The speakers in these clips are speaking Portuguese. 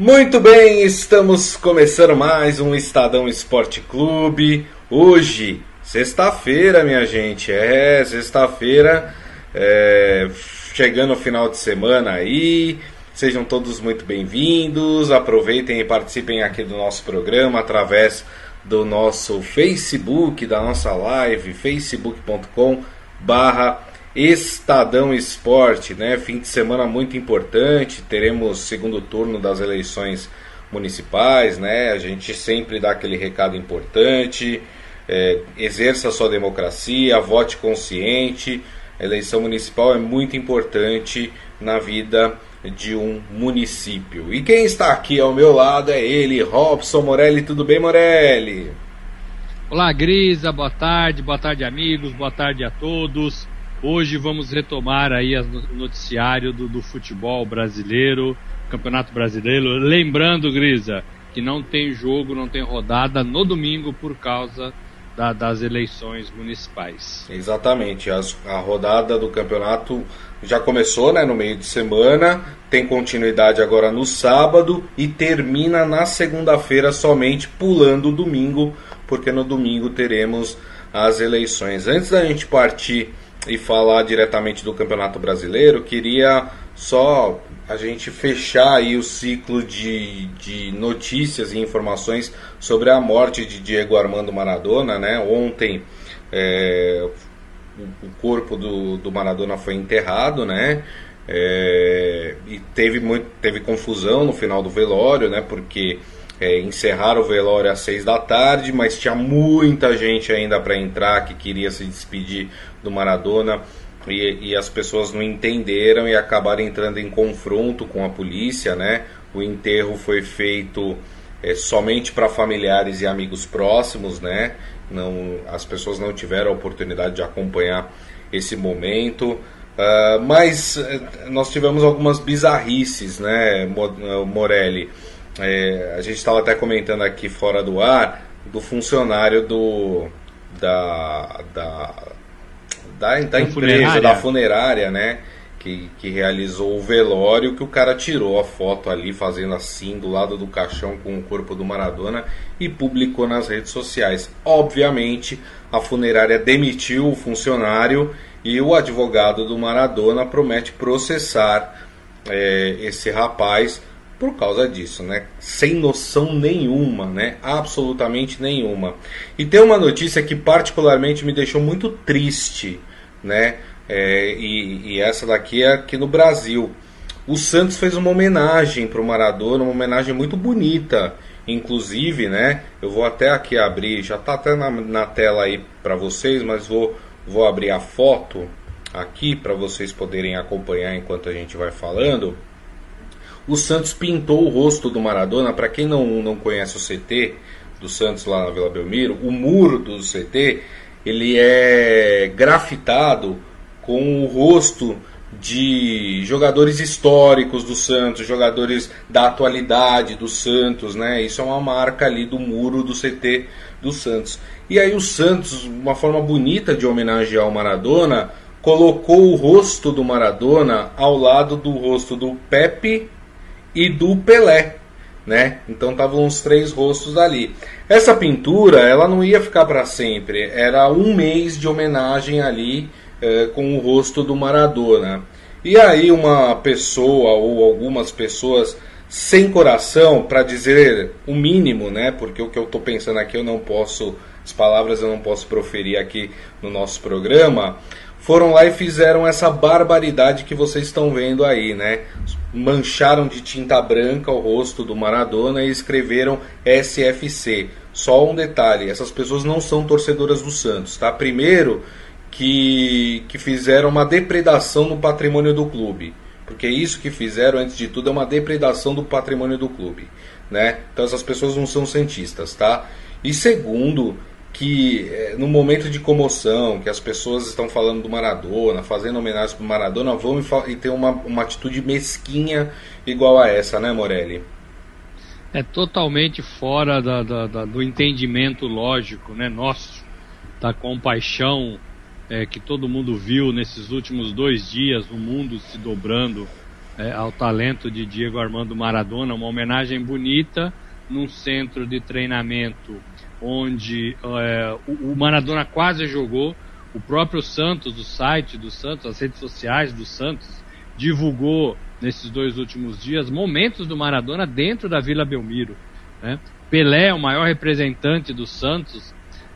Muito bem, estamos começando mais um Estadão Esporte Clube. Hoje, sexta-feira, minha gente. É, sexta-feira, é, chegando o final de semana aí. Sejam todos muito bem-vindos. Aproveitem e participem aqui do nosso programa através do nosso Facebook, da nossa live, facebook.com barra Estadão Esporte, né? Fim de semana muito importante, teremos segundo turno das eleições municipais, né? A gente sempre dá aquele recado importante, é, exerça sua democracia, vote consciente. A eleição municipal é muito importante na vida de um município. E quem está aqui ao meu lado é ele, Robson Morelli. Tudo bem, Morelli? Olá, Grisa. Boa tarde, boa tarde, amigos. Boa tarde a todos. Hoje vamos retomar aí o noticiário do, do futebol brasileiro, Campeonato Brasileiro. Lembrando, Grisa, que não tem jogo, não tem rodada no domingo por causa da, das eleições municipais. Exatamente. As, a rodada do campeonato já começou né, no meio de semana, tem continuidade agora no sábado e termina na segunda-feira somente pulando o domingo, porque no domingo teremos as eleições. Antes da gente partir e falar diretamente do Campeonato Brasileiro, queria só a gente fechar aí o ciclo de, de notícias e informações sobre a morte de Diego Armando Maradona, né? Ontem é, o, corpo do, do Maradona foi enterrado, né? É, e teve, muito, teve confusão no final do velório, né? Porque é, encerraram o velório às seis da tarde, mas tinha muita gente ainda para entrar que queria se despedir do Maradona e, e, as pessoas não entenderam e acabaram entrando em confronto com a polícia, né? O enterro foi feito é, somente para familiares e amigos próximos, né? Não, as pessoas não tiveram a oportunidade de acompanhar esse momento. Uh, mas uh, nós tivemos algumas bizarrices, né, Morelli? É, a gente estava até comentando aqui fora do ar do funcionário do da, da, da, da empresa, funerária. da funerária, né? Que, que realizou o velório, que o cara tirou a foto ali, fazendo assim, do lado do caixão com o corpo do Maradona e publicou nas redes sociais. Obviamente, a funerária demitiu o funcionário e o advogado do Maradona promete processar é, esse rapaz por causa disso, né? Sem noção nenhuma, né? Absolutamente nenhuma. E tem uma notícia que particularmente me deixou muito triste, né? É, e, e, essa daqui é aqui no Brasil. O Santos fez uma homenagem para o Maradona, uma homenagem muito bonita. Inclusive, né? Eu vou até aqui abrir, já está até na, na tela aí para vocês, mas vou, vou abrir a foto aqui para vocês poderem acompanhar enquanto a gente vai falando o Santos pintou o rosto do Maradona. Para quem não, não conhece o CT do Santos lá na Vila Belmiro, o muro do CT ele é grafitado com o rosto de jogadores históricos do Santos, jogadores da atualidade do Santos, né? Isso é uma marca ali do muro do CT do Santos. E aí o Santos, uma forma bonita de homenagear o Maradona, colocou o rosto do Maradona ao lado do rosto do Pepe e do Pelé, né? Então estavam os três rostos ali. Essa pintura, ela não ia ficar para sempre. Era um mês de homenagem ali eh, com o rosto do Maradona. E aí uma pessoa ou algumas pessoas sem coração, para dizer o mínimo, né? Porque o que eu estou pensando aqui eu não posso, as palavras eu não posso proferir aqui no nosso programa foram lá e fizeram essa barbaridade que vocês estão vendo aí, né? Mancharam de tinta branca o rosto do Maradona e escreveram SFC. Só um detalhe, essas pessoas não são torcedoras do Santos, tá? Primeiro que, que fizeram uma depredação no patrimônio do clube. Porque isso que fizeram, antes de tudo, é uma depredação do patrimônio do clube. Né? Então essas pessoas não são cientistas, tá? E segundo, que é, no momento de comoção, que as pessoas estão falando do Maradona, fazendo homenagem para o Maradona, vão e, e ter uma, uma atitude mesquinha igual a essa, né, Morelli? É totalmente fora da, da, da, do entendimento lógico, né, nosso, da compaixão é, que todo mundo viu nesses últimos dois dias, o mundo se dobrando é, ao talento de Diego Armando Maradona, uma homenagem bonita num centro de treinamento onde é, o, Maradona quase jogou. O próprio Santos, o site do Santos, as redes sociais do Santos, divulgou nesses dois últimos dias momentos do Maradona dentro da Vila Belmiro. Né? Pelé, o maior representante do Santos,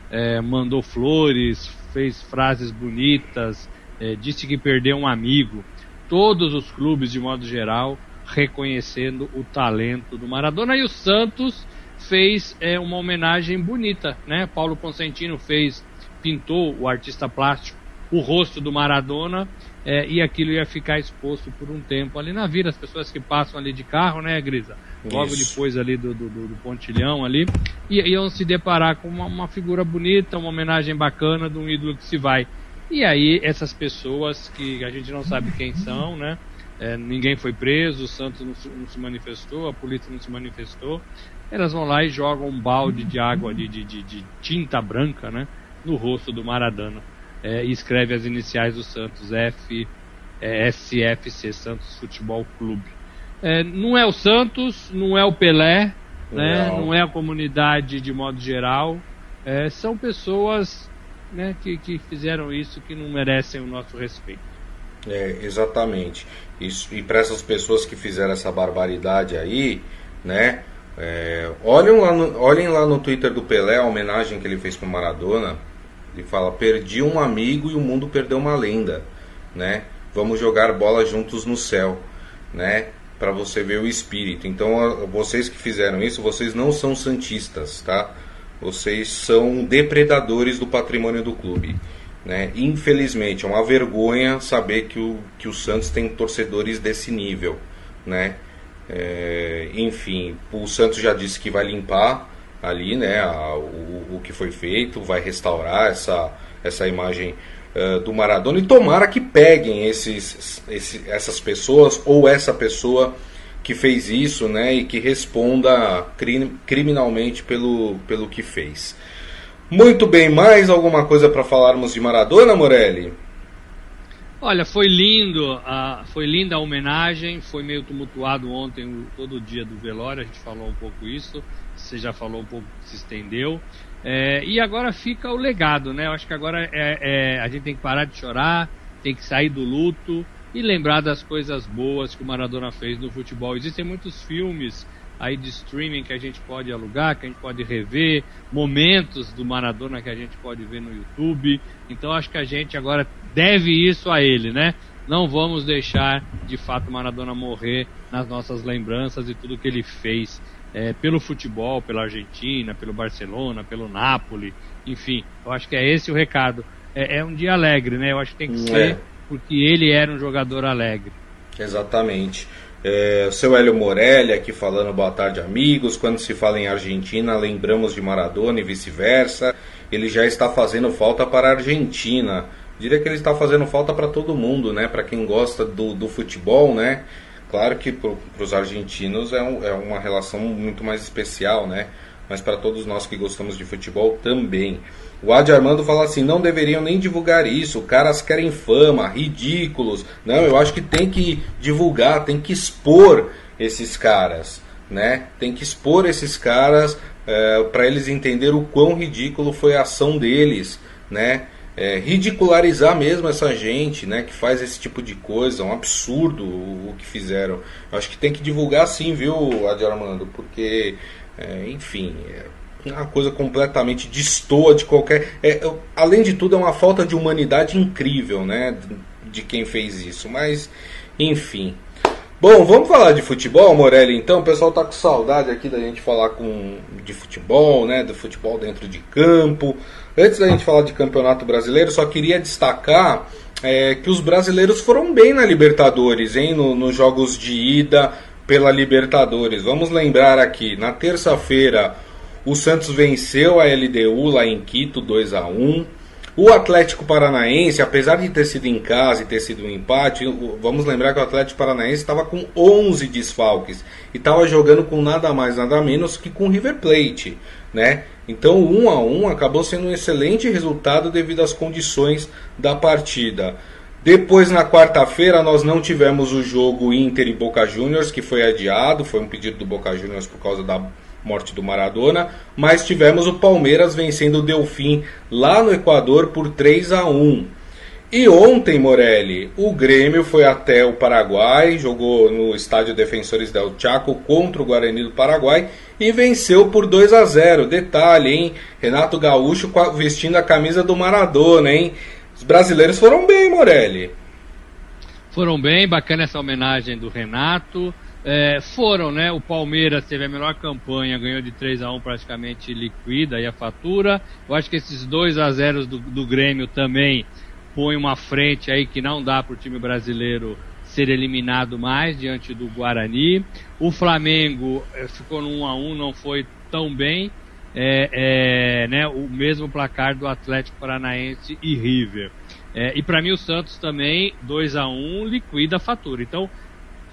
é, mandou flores, fez frases bonitas, é, disse que perdeu um amigo. Todos os clubes, de modo geral, reconhecendo o talento do Maradona. E o Santos fez é, uma homenagem bonita, né? Paulo Consentino fez, pintou o artista plástico o rosto do Maradona é, e aquilo ia ficar exposto por um tempo ali na vila. As pessoas que passam ali de carro, né, Grisa? Logo Isso. depois ali do, do, do, pontilhão ali, e iam se deparar com uma, uma figura bonita, uma homenagem bacana de um ídolo que se vai. E aí essas pessoas que a gente não sabe quem são, né? É, ninguém foi preso, o Santos não se, não se, manifestou, a polícia não se manifestou. Elas vão lá e jogam um balde de água de, de, de, de tinta branca, né? No rosto do Maradona é, e escreve as iniciais do Santos, F, é, SFC, Santos Futebol Clube. É, não é o Santos, não é o Pelé, né, não é a comunidade de modo geral, é, são pessoas né, que, que fizeram isso que não merecem o nosso respeito. É, exatamente. Isso, e para essas pessoas que fizeram essa barbaridade aí, né? É, olhem, lá no, olhem lá no Twitter do Pelé a homenagem que ele fez para Maradona. Ele fala: perdi um amigo e o mundo perdeu uma lenda, né? Vamos jogar bola juntos no céu, né? Para você ver o espírito. Então, vocês que fizeram isso, vocês não são santistas, tá? Vocês são depredadores do patrimônio do clube. Né? Infelizmente, é uma vergonha saber que o, que o Santos tem torcedores desse nível. Né? É, enfim, o Santos já disse que vai limpar ali, né, a, o, o que foi feito, vai restaurar essa, essa imagem uh, do Maradona e tomara que peguem esses, esse, essas pessoas ou essa pessoa que fez isso, né, e que responda crim, criminalmente pelo, pelo que fez. Muito bem, mais alguma coisa para falarmos de Maradona, Morelli? Olha, foi lindo, a, foi linda a homenagem, foi meio tumultuado ontem o, todo o dia do velório, a gente falou um pouco isso você já falou um pouco, se estendeu. É, e agora fica o legado, né? Eu acho que agora é, é, a gente tem que parar de chorar, tem que sair do luto e lembrar das coisas boas que o Maradona fez no futebol. Existem muitos filmes aí de streaming que a gente pode alugar, que a gente pode rever, momentos do Maradona que a gente pode ver no YouTube. Então acho que a gente agora deve isso a ele, né? Não vamos deixar de fato Maradona morrer nas nossas lembranças e tudo que ele fez é, pelo futebol, pela Argentina, pelo Barcelona, pelo Napoli, enfim, eu acho que é esse o recado. É, é um dia alegre, né? Eu acho que tem que hum, ser é. porque ele era um jogador alegre. Exatamente. É, seu Hélio Morelli aqui falando boa tarde, amigos. Quando se fala em Argentina, lembramos de Maradona e vice-versa. Ele já está fazendo falta para a Argentina. Diria que ele está fazendo falta para todo mundo, né? Para quem gosta do, do futebol, né? Claro que para os argentinos é, um, é uma relação muito mais especial, né? Mas para todos nós que gostamos de futebol também. O Adi Armando fala assim: não deveriam nem divulgar isso, caras querem fama, ridículos. Não, eu acho que tem que divulgar, tem que expor esses caras, né? Tem que expor esses caras é, para eles entenderem o quão ridículo foi a ação deles, né? É, ridicularizar mesmo essa gente né, que faz esse tipo de coisa, um absurdo o, o que fizeram. Acho que tem que divulgar sim, viu, Adi Armando, porque, é, enfim, é uma coisa completamente destoa de qualquer. É, além de tudo, é uma falta de humanidade incrível né, de quem fez isso, mas, enfim. Bom, vamos falar de futebol, Morelli, então. O pessoal tá com saudade aqui da gente falar com, de futebol, né? Do futebol dentro de campo. Antes da gente falar de campeonato brasileiro, só queria destacar é, que os brasileiros foram bem na Libertadores, hein? No, nos jogos de ida pela Libertadores. Vamos lembrar aqui, na terça-feira, o Santos venceu a LDU lá em Quito, 2 a 1 o Atlético Paranaense, apesar de ter sido em casa e ter sido um empate, vamos lembrar que o Atlético Paranaense estava com 11 desfalques e estava jogando com nada mais, nada menos que com River Plate, né? Então, 1 a 1 acabou sendo um excelente resultado devido às condições da partida. Depois, na quarta-feira, nós não tivemos o jogo Inter e Boca Juniors, que foi adiado, foi um pedido do Boca Juniors por causa da morte do Maradona, mas tivemos o Palmeiras vencendo o Delfim lá no Equador por 3 a 1. E ontem, Morelli, o Grêmio foi até o Paraguai, jogou no estádio Defensores del Chaco contra o Guarani do Paraguai e venceu por 2 a 0. Detalhe, hein? Renato Gaúcho vestindo a camisa do Maradona, hein? Os brasileiros foram bem, Morelli. Foram bem, bacana essa homenagem do Renato. É, foram, né? O Palmeiras teve a melhor campanha, ganhou de 3 a 1 praticamente liquida aí a fatura. Eu acho que esses 2 a 0 do, do Grêmio também põe uma frente aí que não dá para o time brasileiro ser eliminado mais diante do Guarani. O Flamengo é, ficou no 1 a 1 não foi tão bem é, é, né, o mesmo placar do Atlético Paranaense e River. É, e para mim o Santos também, 2 a 1 liquida a fatura. Então,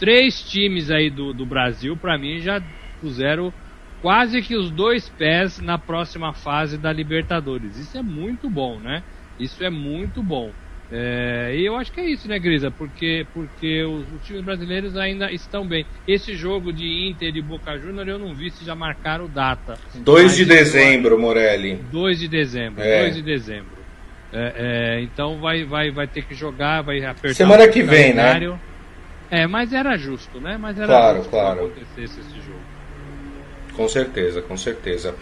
três times aí do, do Brasil, para mim, já puseram quase que os dois pés na próxima fase da Libertadores. Isso é muito bom, né? Isso é muito bom. É, e eu acho que é isso, né, Grisa? Porque, porque os, os, times brasileiros ainda estão bem. Esse jogo de Inter e Boca Juniors eu não vi se já marcaram data. 2 de dezembro, Morelli. 2 de dezembro, 2 é. de dezembro. É, é, então vai, vai, vai ter que jogar, vai apertar. Semana que vem, né? É, mas era justo, né? Mas era claro, justo claro. que acontecesse esse jogo. Com certeza, com certeza.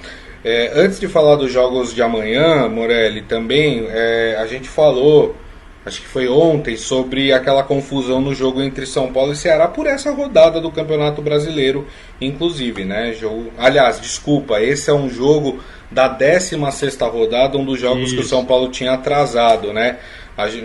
É, antes de falar dos jogos de amanhã, Morelli, também é, a gente falou acho que foi ontem, sobre aquela confusão no jogo entre São Paulo e Ceará por essa rodada do Campeonato Brasileiro, inclusive, né? Jogo, aliás, desculpa, esse é um jogo da 16 rodada, um dos jogos Isso. que o São Paulo tinha atrasado, né?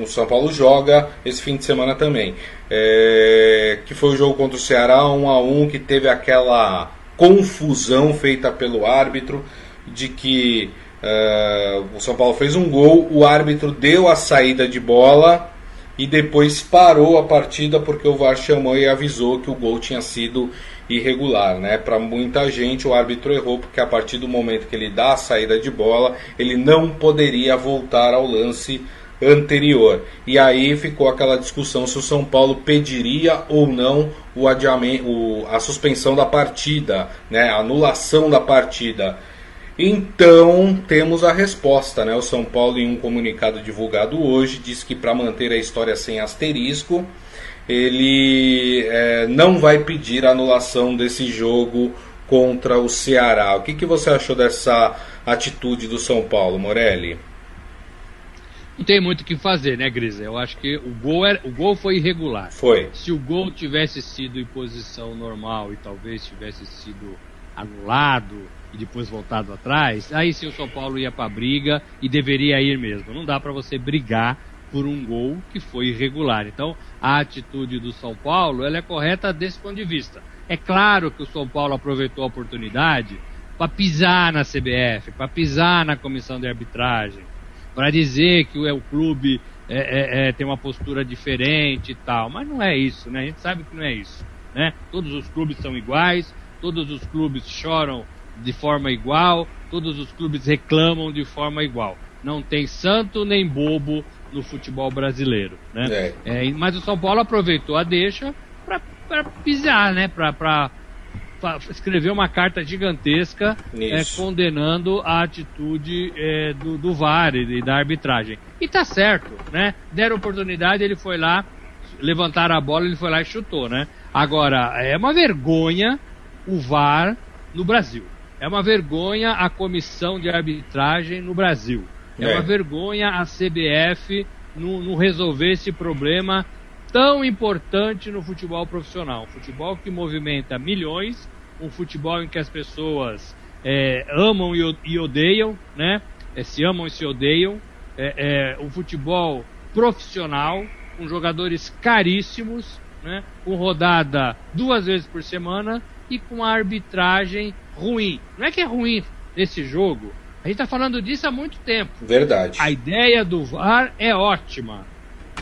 O São Paulo joga esse fim de semana também. É, que foi o jogo contra o Ceará, 1 a 1 que teve aquela confusão feita pelo árbitro de que Uh, o São Paulo fez um gol, o árbitro deu a saída de bola e depois parou a partida porque o VAR chamou e avisou que o gol tinha sido irregular, né? Para muita gente o árbitro errou porque a partir do momento que ele dá a saída de bola, ele não poderia voltar ao lance anterior. E aí ficou aquela discussão se o São Paulo pediria ou não o adiamento, o, a suspensão da partida, né? A anulação da partida. Então temos a resposta, né? O São Paulo, em um comunicado divulgado hoje, diz que para manter a história sem asterisco, ele é, não vai pedir a anulação desse jogo contra o Ceará. O que, que você achou dessa atitude do São Paulo, Morelli? Não tem muito o que fazer, né, Grisa? Eu acho que o gol, era, o gol foi irregular. Foi. Se o gol tivesse sido em posição normal e talvez tivesse sido anulado e depois voltado atrás, aí sim o São Paulo ia para a briga e deveria ir mesmo. Não dá para você brigar por um gol que foi irregular. Então, a atitude do São Paulo ela é correta desse ponto de vista. É claro que o São Paulo aproveitou a oportunidade para pisar na CBF, para pisar na comissão de arbitragem, para dizer que o, o clube é, é, é, tem uma postura diferente e tal. Mas não é isso, né? A gente sabe que não é isso. Né? Todos os clubes são iguais, todos os clubes choram de forma igual, todos os clubes reclamam de forma igual. Não tem santo nem bobo no futebol brasileiro, né? É. É, mas o São Paulo aproveitou a deixa para pisar, né? Para escrever uma carta gigantesca é, condenando a atitude é, do, do VAR e da arbitragem. E tá certo, né? Deram oportunidade, ele foi lá, levantaram a bola, ele foi lá e chutou, né? Agora, é uma vergonha o VAR no Brasil. É uma vergonha a comissão de arbitragem no Brasil. É, é. uma vergonha a CBF não, resolver esse problema tão importante no futebol profissional. Um futebol que movimenta milhões, um futebol em que as pessoas é, amam e odeiam, né? É, se amam e se odeiam. É, é um futebol profissional, com jogadores caríssimos, né? com rodada duas vezes por semana e com a arbitragem ruim. Não é que é ruim nesse jogo. A gente está falando disso há muito tempo. Verdade. A ideia do VAR é ótima.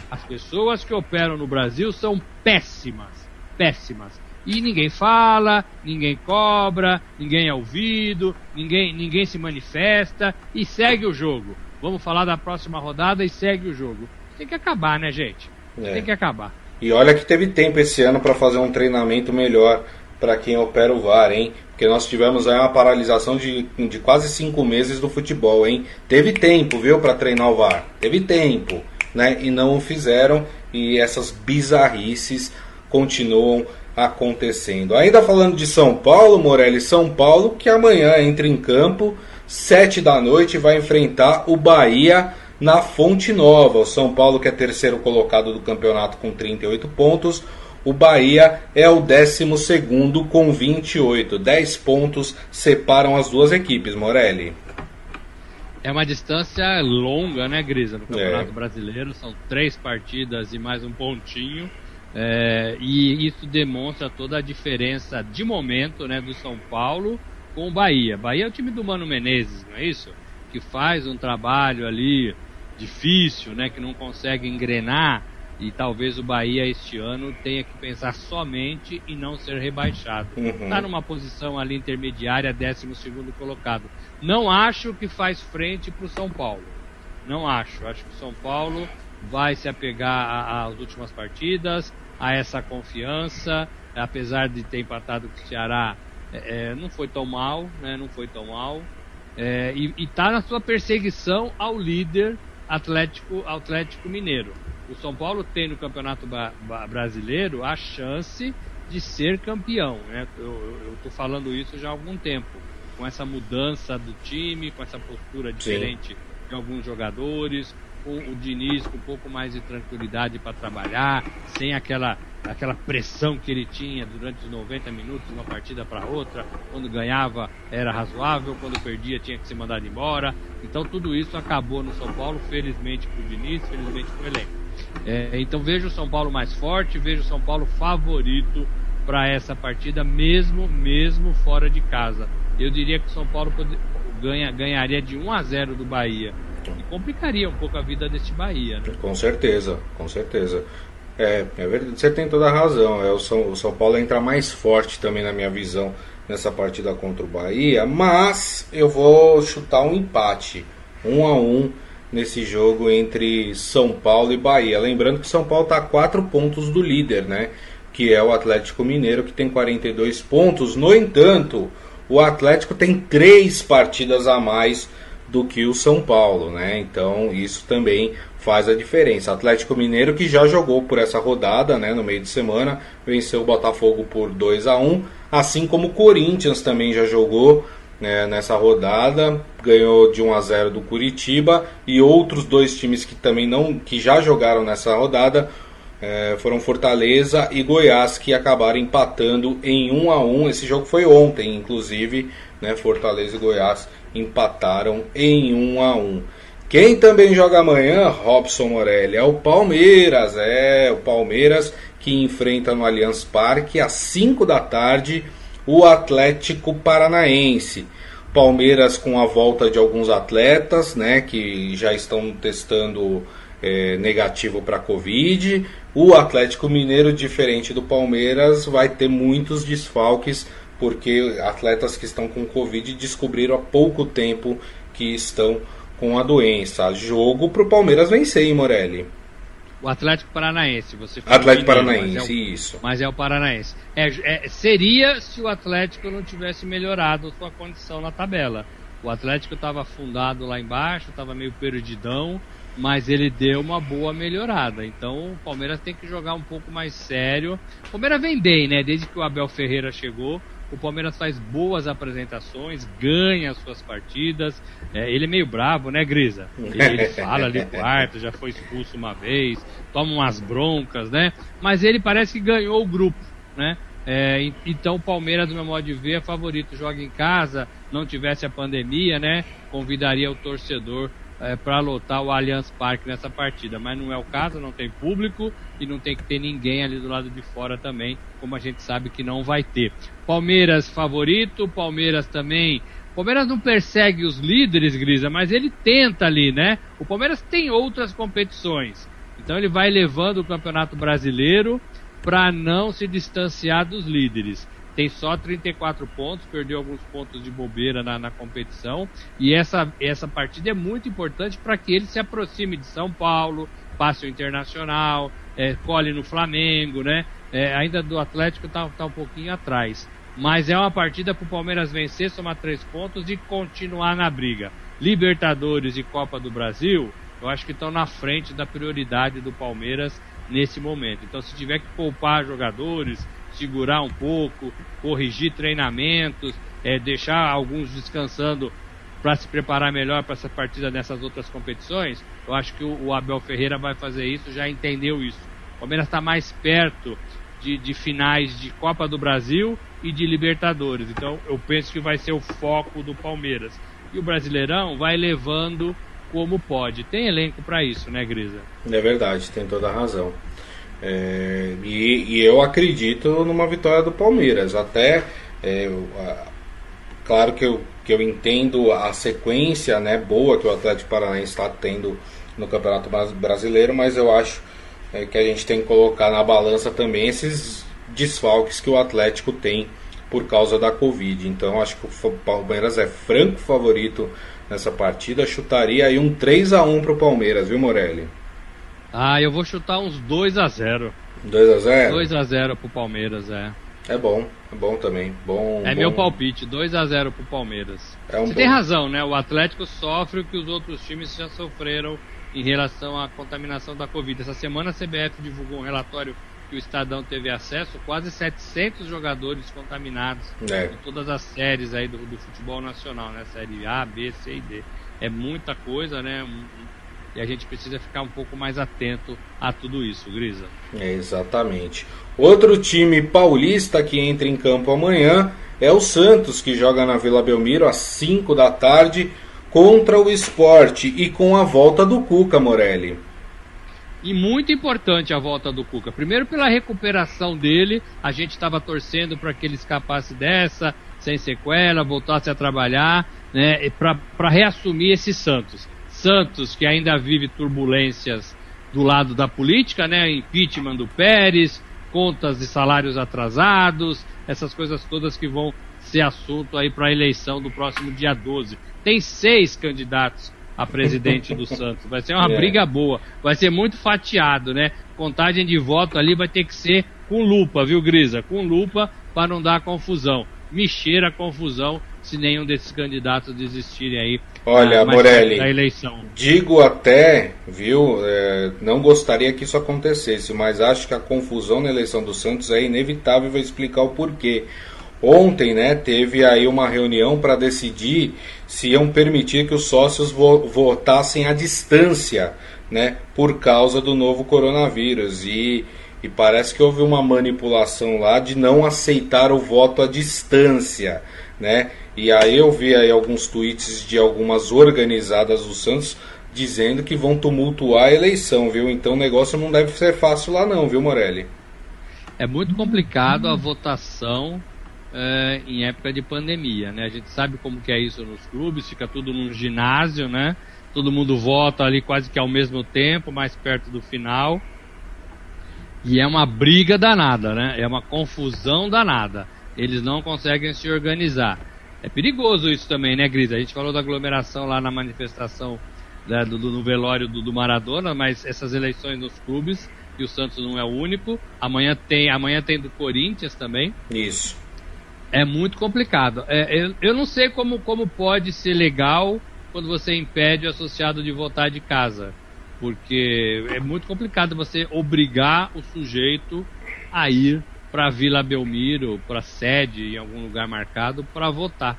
As pessoas que operam no Brasil são péssimas. Péssimas. E ninguém fala, ninguém cobra, ninguém é ouvido, ninguém, ninguém se manifesta e segue o jogo. Vamos falar da próxima rodada e segue o jogo. Tem que acabar, né, gente? É. Tem que acabar. E olha que teve tempo esse ano para fazer um treinamento melhor para quem opera o VAR, hein? Porque nós tivemos aí uma paralisação de, de quase cinco meses do futebol, hein? Teve tempo, viu, para treinar o VAR. Teve tempo, né? E não o fizeram. E essas bizarrices continuam acontecendo. Ainda falando de São Paulo, Morelli, São Paulo, que amanhã entra em campo, sete da noite, vai enfrentar o Bahia na Fonte Nova. O São Paulo, que é terceiro colocado do campeonato com 38 pontos. O Bahia é o 12 com 28. 10 pontos separam as duas equipes, Morelli. É uma distância longa, né, Grisa? No Campeonato é. Brasileiro são três partidas e mais um pontinho. É, e isso demonstra toda a diferença de momento né, do São Paulo com o Bahia. Bahia é o time do Mano Menezes, não é isso? Que faz um trabalho ali difícil, né, que não consegue engrenar e talvez o Bahia este ano tenha que pensar somente em não ser rebaixado. Está uhum. numa posição ali intermediária, 12 segundo colocado. Não acho que faz frente para o São Paulo. Não acho. Acho que o São Paulo vai se apegar às últimas partidas, a essa confiança, apesar de ter empatado com o Ceará, é, é não foi tão mal, né? Não foi tão mal. É, e está na sua perseguição ao líder Atlético, Atlético Mineiro. O São Paulo tem no Campeonato Brasileiro a chance de ser campeão. Né? Eu estou falando isso já há algum tempo. Com essa mudança do time, com essa postura diferente Sim. de alguns jogadores, com o Diniz com um pouco mais de tranquilidade para trabalhar, sem aquela, aquela pressão que ele tinha durante os 90 minutos uma partida para outra. Quando ganhava era razoável, quando perdia tinha que ser mandado embora. Então tudo isso acabou no São Paulo, felizmente para o Diniz, felizmente para o elenco. É, então vejo o São Paulo mais forte, vejo o São Paulo favorito para essa partida, mesmo mesmo fora de casa. Eu diria que o São Paulo ganha, ganharia de 1 a 0 do Bahia. E complicaria um pouco a vida deste Bahia. Né? Com certeza, com certeza. É, é verdade, você tem toda a razão. É, o, São, o São Paulo entra mais forte também na minha visão nessa partida contra o Bahia, mas eu vou chutar um empate. 1 a 1 nesse jogo entre São Paulo e Bahia. Lembrando que São Paulo está a 4 pontos do líder, né? Que é o Atlético Mineiro, que tem 42 pontos. No entanto, o Atlético tem 3 partidas a mais do que o São Paulo, né? Então isso também faz a diferença. Atlético Mineiro que já jogou por essa rodada, né, no meio de semana, venceu o Botafogo por 2 a 1, assim como o Corinthians também já jogou né, nessa rodada, ganhou de 1 a 0 do Curitiba e outros dois times que também não que já jogaram nessa rodada é, foram Fortaleza e Goiás que acabaram empatando em 1 a 1. Esse jogo foi ontem, inclusive, né, Fortaleza e Goiás empataram em 1 a 1. Quem também joga amanhã, Robson Morelli, é o Palmeiras, é o Palmeiras que enfrenta no Allianz Parque às 5 da tarde o Atlético Paranaense. Palmeiras com a volta de alguns atletas, né, que já estão testando é, negativo para Covid. O Atlético Mineiro, diferente do Palmeiras, vai ter muitos desfalques, porque atletas que estão com Covid descobriram há pouco tempo que estão com a doença. Jogo para o Palmeiras vencer, hein, Morelli? O Atlético Paranaense, você falou. Atlético Paranaense, mas é o, isso. Mas é o Paranaense. É, é, seria se o Atlético não tivesse melhorado sua condição na tabela. O Atlético estava afundado lá embaixo, estava meio perdidão, mas ele deu uma boa melhorada. Então o Palmeiras tem que jogar um pouco mais sério. O Palmeiras vem bem, né? Desde que o Abel Ferreira chegou, o Palmeiras faz boas apresentações, ganha as suas partidas. É, ele é meio bravo, né, Grisa? Ele, ele fala ali quarto, já foi expulso uma vez, toma umas broncas, né? Mas ele parece que ganhou o grupo, né? É, então o Palmeiras, do meu modo de ver, é favorito. Joga em casa, não tivesse a pandemia, né? Convidaria o torcedor é, para lotar o Allianz Parque nessa partida, mas não é o caso, não tem público e não tem que ter ninguém ali do lado de fora também, como a gente sabe que não vai ter. Palmeiras favorito, Palmeiras também. Palmeiras não persegue os líderes, Grisa, mas ele tenta ali, né? O Palmeiras tem outras competições, então ele vai levando o Campeonato Brasileiro para não se distanciar dos líderes tem só 34 pontos, perdeu alguns pontos de bobeira na, na competição. E essa, essa partida é muito importante para que ele se aproxime de São Paulo, passe o Internacional, é, colhe no Flamengo, né? É, ainda do Atlético está tá um pouquinho atrás. Mas é uma partida para o Palmeiras vencer, somar três pontos e continuar na briga. Libertadores e Copa do Brasil, eu acho que estão na frente da prioridade do Palmeiras nesse momento. Então, se tiver que poupar jogadores, segurar um pouco, corrigir treinamentos, é, deixar alguns descansando para se preparar melhor para essa partida nessas outras competições, eu acho que o, o Abel Ferreira vai fazer isso, já entendeu isso. O Palmeiras está mais perto de, de finais de Copa do Brasil e de Libertadores. Então eu penso que vai ser o foco do Palmeiras. E o Brasileirão vai levando como pode. Tem elenco para isso, né, Grisa? É verdade, tem toda a razão. É, e, e, eu acredito numa vitória do Palmeiras. Até, é, claro que eu, que eu entendo a sequência né, boa que o Atlético Paranaense está tendo no Campeonato Brasileiro, mas eu acho é, que a gente tem que colocar na balança também esses desfalques que o Atlético tem por causa da Covid. Então acho que o Palmeiras é franco favorito nessa partida. Chutaria aí um 3 a 1 para o Palmeiras, viu Morelli? Ah, eu vou chutar uns 2 a 0 2 a 0 2 a 0 pro Palmeiras, é. É bom, é bom também. Bom, é bom. meu palpite, 2 a 0 pro Palmeiras. É um Você bom... tem razão, né? O Atlético sofre o que os outros times já sofreram em relação à contaminação da Covid. Essa semana a CBF divulgou um relatório que o Estadão teve acesso, quase 700 jogadores contaminados é. em todas as séries aí do, do, futebol nacional, né? Série A, B, C e D. É muita coisa, né? E a gente precisa ficar um pouco mais atento a tudo isso, Grisa. É, exatamente. Outro time paulista que entra em campo amanhã é o Santos, que joga na Vila Belmiro às 5 da tarde contra o esporte e com a volta do Cuca, Morelli. E muito importante a volta do Cuca. Primeiro pela recuperação dele, a gente estava torcendo para que ele escapasse dessa, sem sequela, voltasse a trabalhar, né, para reassumir esse Santos. Santos que ainda vive turbulências do lado da política, né, impeachment do Pérez, contas de salários atrasados, essas coisas todas que vão ser assunto aí para a eleição do próximo dia 12 tem seis candidatos a presidente do Santos. Vai ser uma é. briga boa. Vai ser muito fatiado, né? Contagem de voto ali vai ter que ser com lupa, viu, Grisa? Com lupa para não dar confusão. Me cheira confusão se nenhum desses candidatos desistirem aí. Olha, Morelli, da eleição. digo até, viu, é, não gostaria que isso acontecesse, mas acho que a confusão na eleição do Santos é inevitável e vou explicar o porquê. Ontem, né, teve aí uma reunião para decidir se iam permitir que os sócios vo votassem à distância, né, por causa do novo coronavírus. E, e parece que houve uma manipulação lá de não aceitar o voto à distância, né? E aí eu vi aí alguns tweets de algumas organizadas do Santos dizendo que vão tumultuar a eleição, viu? Então o negócio não deve ser fácil lá não, viu, Morelli? É muito complicado a votação é, em época de pandemia, né? A gente sabe como que é isso nos clubes, fica tudo num ginásio, né? Todo mundo vota ali quase que ao mesmo tempo, mais perto do final. E é uma briga danada, né? É uma confusão danada. Eles não conseguem se organizar. É perigoso isso também, né, Gris? A gente falou da aglomeração lá na manifestação né, do, do, no velório do, do Maradona, mas essas eleições nos clubes, e o Santos não é o único. Amanhã tem, amanhã tem do Corinthians também. Isso. É muito complicado. É, eu, eu não sei como, como pode ser legal quando você impede o associado de votar de casa. Porque é muito complicado você obrigar o sujeito a ir para Vila Belmiro, para sede em algum lugar marcado para votar.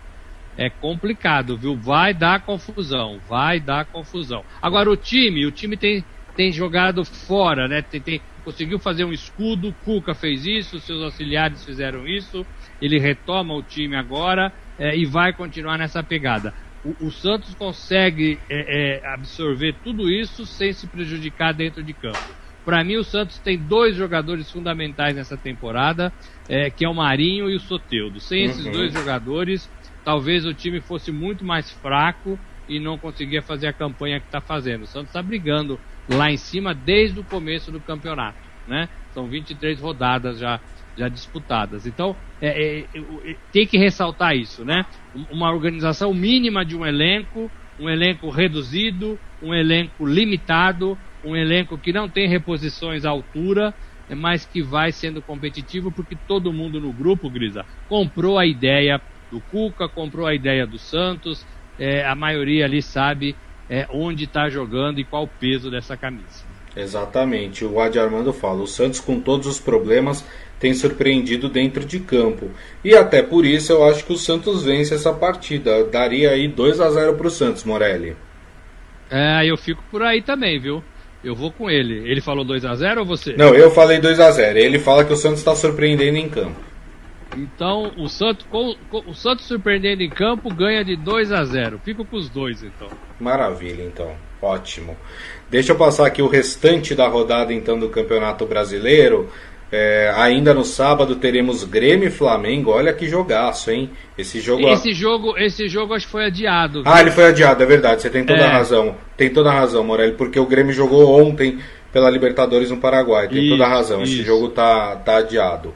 É complicado, viu? Vai dar confusão, vai dar confusão. Agora o time, o time tem, tem jogado fora, né? Tem, tem, conseguiu fazer um escudo, Cuca fez isso, seus auxiliares fizeram isso ele retoma o time agora é, e vai continuar nessa pegada. O, o Santos consegue é, é, absorver tudo isso sem se prejudicar dentro de campo. Para mim, o Santos tem dois jogadores fundamentais nessa temporada, é, que é o Marinho e o Soteudo. Sem esses uhum. dois jogadores, talvez o time fosse muito mais fraco e não conseguia fazer a campanha que está fazendo. O Santos está brigando lá em cima desde o começo do campeonato, né? São 23 rodadas já já disputadas. Então, é, é, é, tem que ressaltar isso, né? Uma organização mínima de um elenco, um elenco reduzido, um elenco limitado, um elenco que não tem reposições à altura, mas que vai sendo competitivo porque todo mundo no grupo, Grisa, comprou a ideia do Cuca, comprou a ideia do Santos, é, a maioria ali sabe é, onde está jogando e qual o peso dessa camisa. Exatamente, o Adi Armando fala, o Santos com todos os problemas tem surpreendido dentro de campo. E até por isso eu acho que o Santos vence essa partida. Daria aí 2 a 0 para o Santos, Morelli. É, eu fico por aí também, viu? Eu vou com ele. Ele falou 2 a 0 ou você? Não, eu falei 2 a 0 Ele fala que o Santos está surpreendendo em campo. Então, o Santos, o Santos surpreendendo em campo ganha de 2 a 0 Fico com os dois, então. Maravilha, então. Ótimo. Deixa eu passar aqui o restante da rodada, então, do Campeonato Brasileiro. É, ainda no sábado teremos Grêmio e Flamengo. Olha que jogaço, hein? Esse jogo. Esse jogo, esse jogo acho que foi adiado. Viu? Ah, ele foi adiado, é verdade. Você tem toda é. a razão. Tem toda a razão, Morelli, porque o Grêmio jogou ontem pela Libertadores no Paraguai. Tem isso, toda a razão. Isso. Esse jogo tá, tá adiado.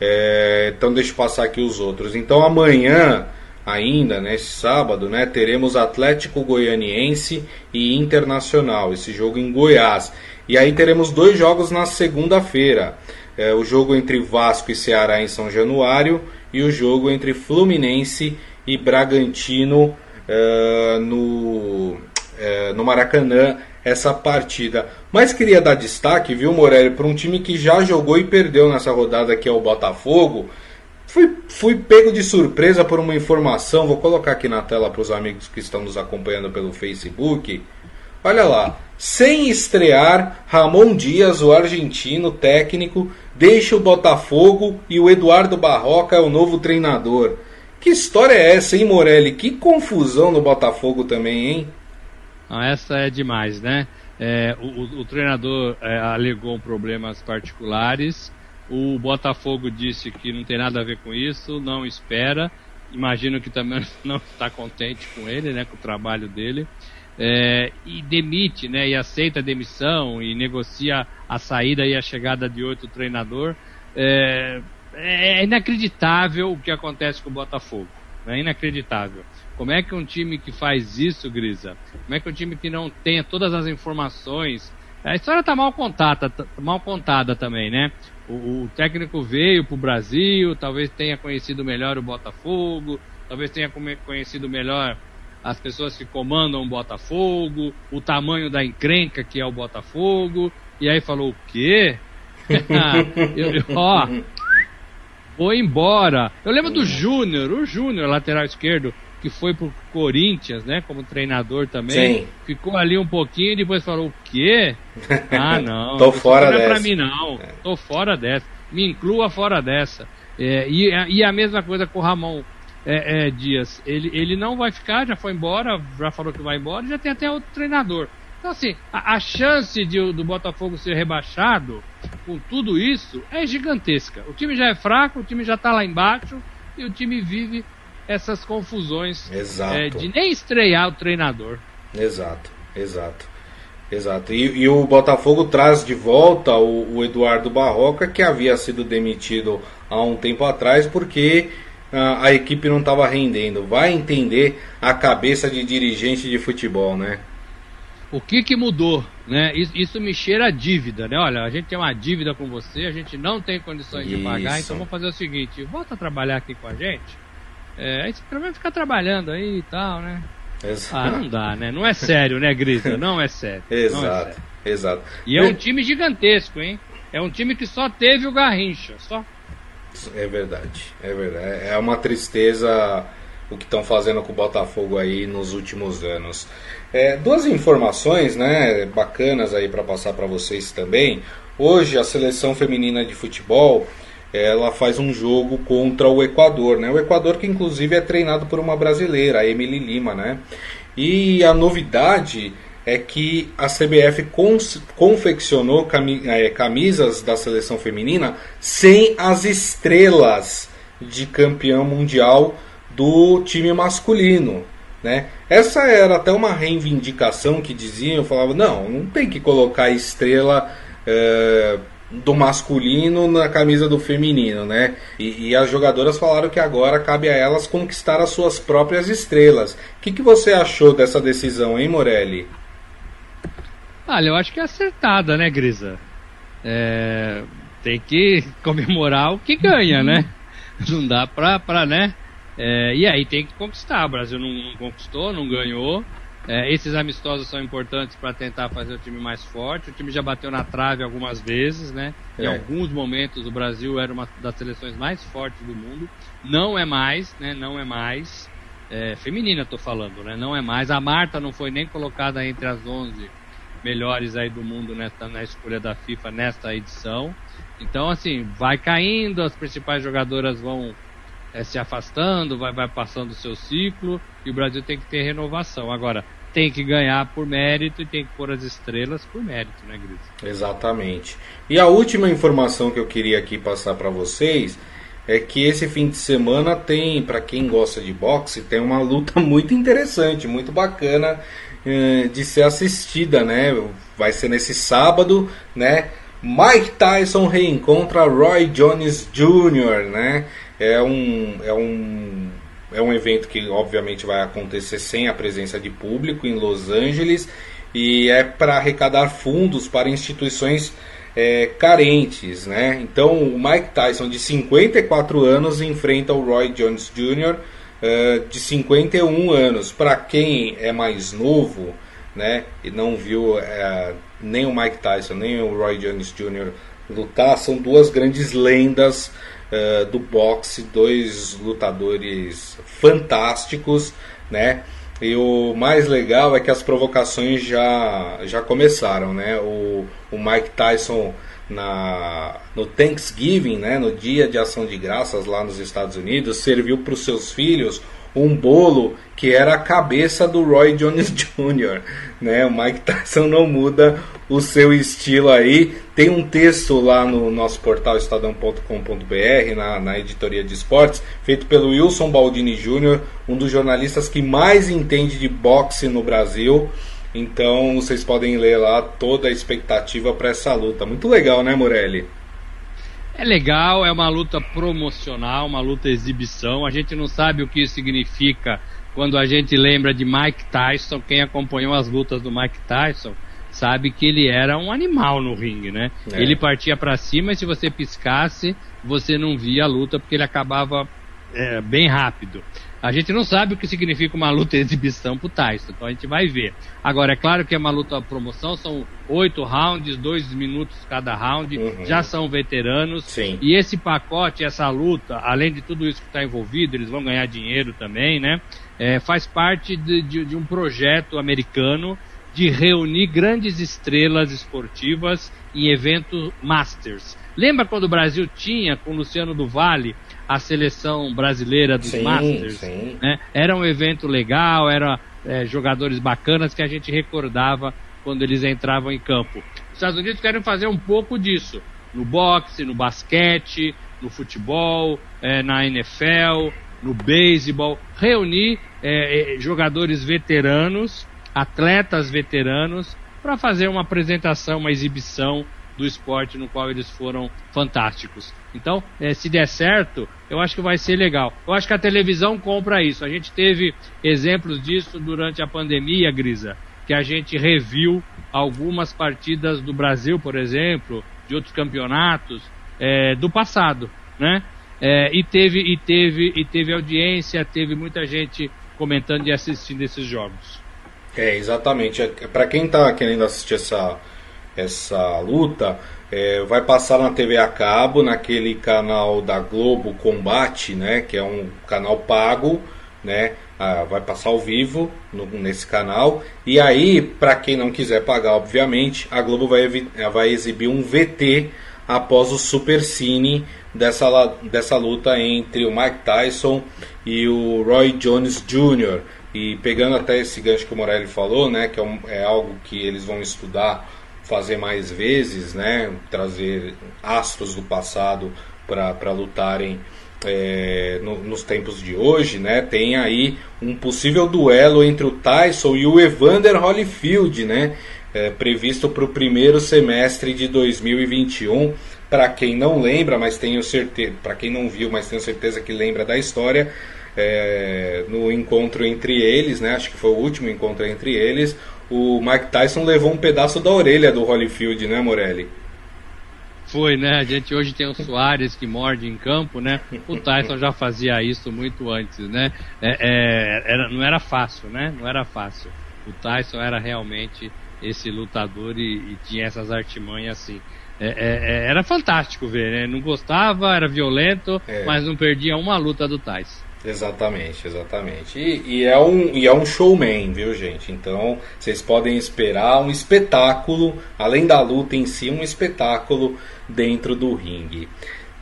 É, então deixa eu passar aqui os outros. Então amanhã, ainda, nesse sábado, né, teremos Atlético Goianiense e Internacional. Esse jogo em Goiás. E aí teremos dois jogos na segunda-feira é, o jogo entre Vasco e Ceará em São Januário e o jogo entre Fluminense e Bragantino é, no, é, no Maracanã essa partida. Mas queria dar destaque, viu, Morelli, para um time que já jogou e perdeu nessa rodada, que é o Botafogo. Fui, fui pego de surpresa por uma informação, vou colocar aqui na tela para os amigos que estão nos acompanhando pelo Facebook. Olha lá, sem estrear, Ramon Dias, o argentino técnico, deixa o Botafogo e o Eduardo Barroca é o novo treinador. Que história é essa, hein, Morelli? Que confusão no Botafogo também, hein? Ah, essa é demais, né? É, o, o, treinador é, alegou problemas particulares. O Botafogo disse que não tem nada a ver com isso, não espera. Imagino que também não está contente com ele, né, com o trabalho dele é, e demite, né, e aceita a demissão e negocia a saída e a chegada de outro treinador, é, é inacreditável o que acontece com o Botafogo. É inacreditável. Como é que um time que faz isso, Grisa? Como é que um time que não tenha todas as informações? A história está mal contada, tá mal contada também, né? O, o técnico veio para o Brasil, talvez tenha conhecido melhor o Botafogo, talvez tenha conhecido melhor as pessoas que comandam o Botafogo, o tamanho da encrenca que é o Botafogo, e aí falou o quê? eu, eu, ó, vou embora. Eu lembro do Júnior, o Júnior, lateral esquerdo, que foi pro Corinthians, né, como treinador também. Sim. Ficou ali um pouquinho e depois falou o quê? Ah, não. Tô fora não é dessa. pra mim não. É. Tô fora dessa. Me inclua fora dessa. É, e, e a mesma coisa com o Ramon é, é, Dias, ele, ele não vai ficar, já foi embora, já falou que vai embora, já tem até outro treinador. Então, assim, a, a chance de, do Botafogo ser rebaixado com tudo isso é gigantesca. O time já é fraco, o time já está lá embaixo e o time vive essas confusões é, de nem estrear o treinador. Exato, exato. Exato. E, e o Botafogo traz de volta o, o Eduardo Barroca, que havia sido demitido há um tempo atrás, porque a, a equipe não estava rendendo. Vai entender a cabeça de dirigente de futebol, né? O que que mudou, né? Isso, isso, me cheira a dívida, né? Olha, a gente tem uma dívida com você, a gente não tem condições isso. de pagar, então vamos fazer o seguinte, volta a trabalhar aqui com a gente. É, aí você vai ficar trabalhando aí e tal, né? Exato. Ah, não dá, né? Não é sério, né, Grisa? Não é sério. exato, é sério. exato. E é um time gigantesco, hein? É um time que só teve o Garrincha, só. É verdade, é verdade. É uma tristeza o que estão fazendo com o Botafogo aí nos últimos anos. É, duas informações, né, bacanas aí para passar para vocês também. Hoje a seleção feminina de futebol ela faz um jogo contra o Equador, né? O Equador que inclusive é treinado por uma brasileira, a Emily Lima, né? E a novidade é que a CBF confeccionou é, camisas da seleção feminina sem as estrelas de campeão mundial do time masculino. Né? Essa era até uma reivindicação que diziam, falavam, não, não tem que colocar estrela é, do masculino na camisa do feminino, né? E, e, as jogadoras falaram que agora cabe a elas conquistar as suas próprias estrelas. O que, que você achou dessa decisão, hein, Morelli? Olha, eu acho que é acertada, né, Grisa? É, tem que comemorar o que ganha, né? Não dá pra, pra né? É, e aí tem que conquistar. O Brasil não, não conquistou, não ganhou. É, esses amistosos são importantes para tentar fazer o time mais forte. O time já bateu na trave algumas vezes, né? Em é. alguns momentos o Brasil era uma das seleções mais fortes do mundo. Não é mais, né? Não é mais. É, feminina, estou falando, né? Não é mais. A Marta não foi nem colocada entre as 11 melhores aí do mundo nesta, na escolha da FIFA nesta edição. Então, assim, vai caindo, as principais jogadoras vão é, se afastando, vai, vai passando o seu ciclo e o Brasil tem que ter renovação. Agora, tem que ganhar por mérito e tem que pôr as estrelas por mérito, né, Gris? Exatamente. E a última informação que eu queria aqui passar para vocês é que esse fim de semana tem, para quem gosta de boxe, tem uma luta muito interessante, muito bacana de ser assistida, né? Vai ser nesse sábado, né? Mike Tyson reencontra Roy Jones Jr., né? É um, é um, é um evento que obviamente vai acontecer sem a presença de público em Los Angeles e é para arrecadar fundos para instituições é, carentes, né? Então o Mike Tyson de 54 anos enfrenta o Roy Jones Jr. Uh, de 51 anos. Para quem é mais novo, né, e não viu uh, nem o Mike Tyson nem o Roy Jones Jr. lutar, são duas grandes lendas uh, do boxe, dois lutadores fantásticos, né? E o mais legal é que as provocações já, já começaram, né? O, o Mike Tyson na, no Thanksgiving, né? No dia de ação de graças lá nos Estados Unidos, serviu para os seus filhos um bolo que era a cabeça do Roy Jones Jr. Né? O Mike Tyson não muda o seu estilo aí. Tem um texto lá no nosso portal estadão.com.br, na, na editoria de esportes, feito pelo Wilson Baldini Jr., um dos jornalistas que mais entende de boxe no Brasil. Então vocês podem ler lá toda a expectativa para essa luta. Muito legal, né, Morelli? É legal, é uma luta promocional, uma luta exibição. A gente não sabe o que isso significa quando a gente lembra de Mike Tyson. Quem acompanhou as lutas do Mike Tyson sabe que ele era um animal no ringue, né? É. Ele partia para cima e se você piscasse, você não via a luta porque ele acabava é, bem rápido. A gente não sabe o que significa uma luta de exibição pro Tyson, então a gente vai ver. Agora, é claro que é uma luta promoção, são oito rounds, dois minutos cada round, uhum. já são veteranos. Sim. E esse pacote, essa luta, além de tudo isso que está envolvido, eles vão ganhar dinheiro também, né? É, faz parte de, de, de um projeto americano de reunir grandes estrelas esportivas em evento Masters. Lembra quando o Brasil tinha com o Luciano do Vale a seleção brasileira dos sim, Masters. Sim. Né? Era um evento legal, eram é, jogadores bacanas que a gente recordava quando eles entravam em campo. Os Estados Unidos querem fazer um pouco disso no boxe, no basquete, no futebol, é, na NFL, no beisebol, reunir é, é, jogadores veteranos, atletas veteranos, para fazer uma apresentação, uma exibição do esporte no qual eles foram fantásticos. Então, é, se der certo, eu acho que vai ser legal. Eu acho que a televisão compra isso. A gente teve exemplos disso durante a pandemia, Grisa, que a gente reviu algumas partidas do Brasil, por exemplo, de outros campeonatos é, do passado, né? É, e teve e teve e teve audiência, teve muita gente comentando e assistindo esses jogos. É, exatamente. É, Para quem está querendo assistir essa essa luta, é, vai passar na TV a cabo, naquele canal da Globo Combate, né, que é um canal pago, né, ah, vai passar ao vivo no, nesse canal. E aí, para quem não quiser pagar, obviamente, a Globo vai, vai exibir um VT após o Super Cine dessa, dessa luta entre o Mike Tyson e o Roy Jones Jr. E pegando até esse gancho que o Morelli falou, né, que é, um, é algo que eles vão estudar fazer mais vezes, né? Trazer astros do passado para lutarem é, no, nos tempos de hoje, né? Tem aí um possível duelo entre o Tyson e o Evander Holyfield, né? É, previsto para o primeiro semestre de 2021. Para quem não lembra, mas tenho certeza, para quem não viu, mas tenho certeza que lembra da história, é, no encontro entre eles, né? Acho que foi o último encontro entre eles o Mike Tyson levou um pedaço da orelha do Holyfield, né, Morelli? Foi, né? A gente hoje tem o Soares que morde em campo, né? O Tyson já fazia isso muito antes, né? É, é, era, não era fácil, né? Não era fácil. O Tyson era realmente esse lutador e, e tinha essas artimanhas assim. É, é, é era fantástico ver, né? Não gostava, era violento, é. mas não perdia uma luta do Tyson. Exatamente, exatamente. E, e, é um, e é um showman, viu, gente? Então vocês podem esperar um espetáculo, além da luta em si, um espetáculo dentro do ringue.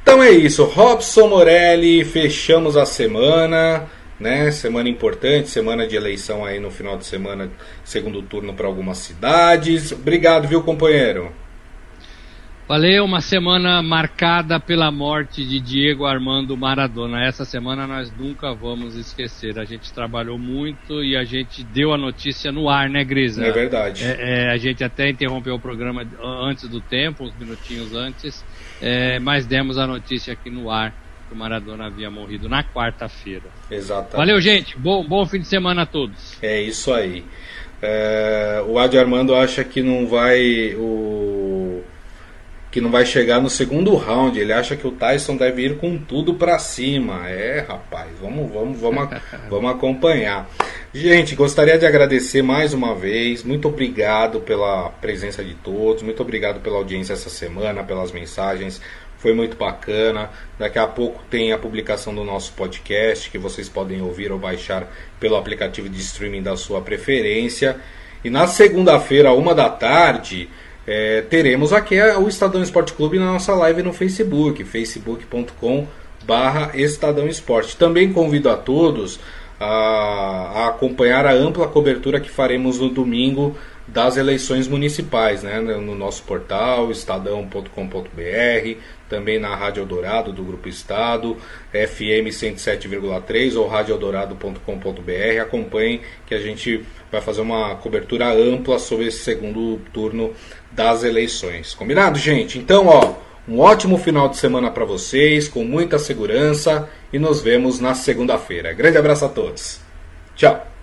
Então é isso, Robson Morelli, fechamos a semana, né? Semana importante, semana de eleição aí no final de semana, segundo turno para algumas cidades. Obrigado, viu, companheiro? Valeu, uma semana marcada pela morte de Diego Armando Maradona. Essa semana nós nunca vamos esquecer. A gente trabalhou muito e a gente deu a notícia no ar, né, Grisa? É verdade. É, é, a gente até interrompeu o programa antes do tempo, uns minutinhos antes, é, mas demos a notícia aqui no ar que o Maradona havia morrido na quarta-feira. Exatamente. Valeu, gente. Bom, bom fim de semana a todos. É isso aí. É, o Adi Armando acha que não vai. O que não vai chegar no segundo round. Ele acha que o Tyson deve ir com tudo para cima. É, rapaz, vamos, vamos, vamos, vamos acompanhar. Gente, gostaria de agradecer mais uma vez. Muito obrigado pela presença de todos. Muito obrigado pela audiência essa semana, pelas mensagens. Foi muito bacana. Daqui a pouco tem a publicação do nosso podcast que vocês podem ouvir ou baixar pelo aplicativo de streaming da sua preferência. E na segunda-feira, uma da tarde, é, teremos aqui o Estadão Esporte Clube na nossa live no Facebook, facebook.com barra Estadão Esporte. Também convido a todos a, a, acompanhar a ampla cobertura que faremos no domingo das eleições municipais, né, no nosso portal estadão.com.br, também na Rádio Eldorado do Grupo Estado, FM 107,3 ou radioeldorado.com.br. Acompanhem que a gente vai fazer uma cobertura ampla sobre esse segundo turno das eleições. Combinado, gente? Então, ó, um ótimo final de semana para vocês, com muita segurança e nos vemos na segunda-feira. Grande abraço a todos. Tchau.